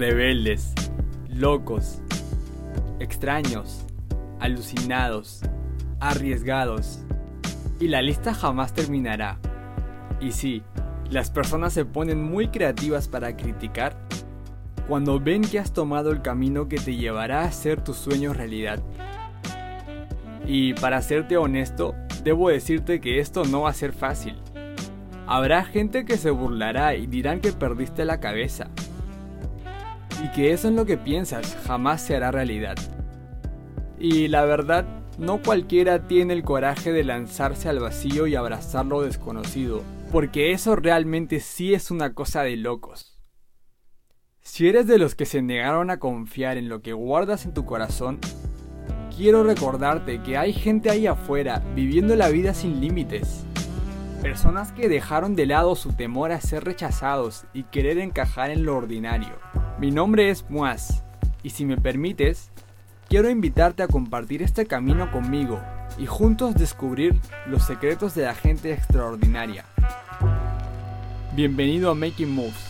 rebeldes, locos, extraños, alucinados, arriesgados. Y la lista jamás terminará. Y sí, las personas se ponen muy creativas para criticar cuando ven que has tomado el camino que te llevará a hacer tus sueños realidad. Y para serte honesto, debo decirte que esto no va a ser fácil. Habrá gente que se burlará y dirán que perdiste la cabeza. Y que eso en lo que piensas jamás se hará realidad. Y la verdad, no cualquiera tiene el coraje de lanzarse al vacío y abrazar lo desconocido, porque eso realmente sí es una cosa de locos. Si eres de los que se negaron a confiar en lo que guardas en tu corazón, quiero recordarte que hay gente ahí afuera viviendo la vida sin límites. Personas que dejaron de lado su temor a ser rechazados y querer encajar en lo ordinario. Mi nombre es Muaz y si me permites, quiero invitarte a compartir este camino conmigo y juntos descubrir los secretos de la gente extraordinaria. Bienvenido a Making Moves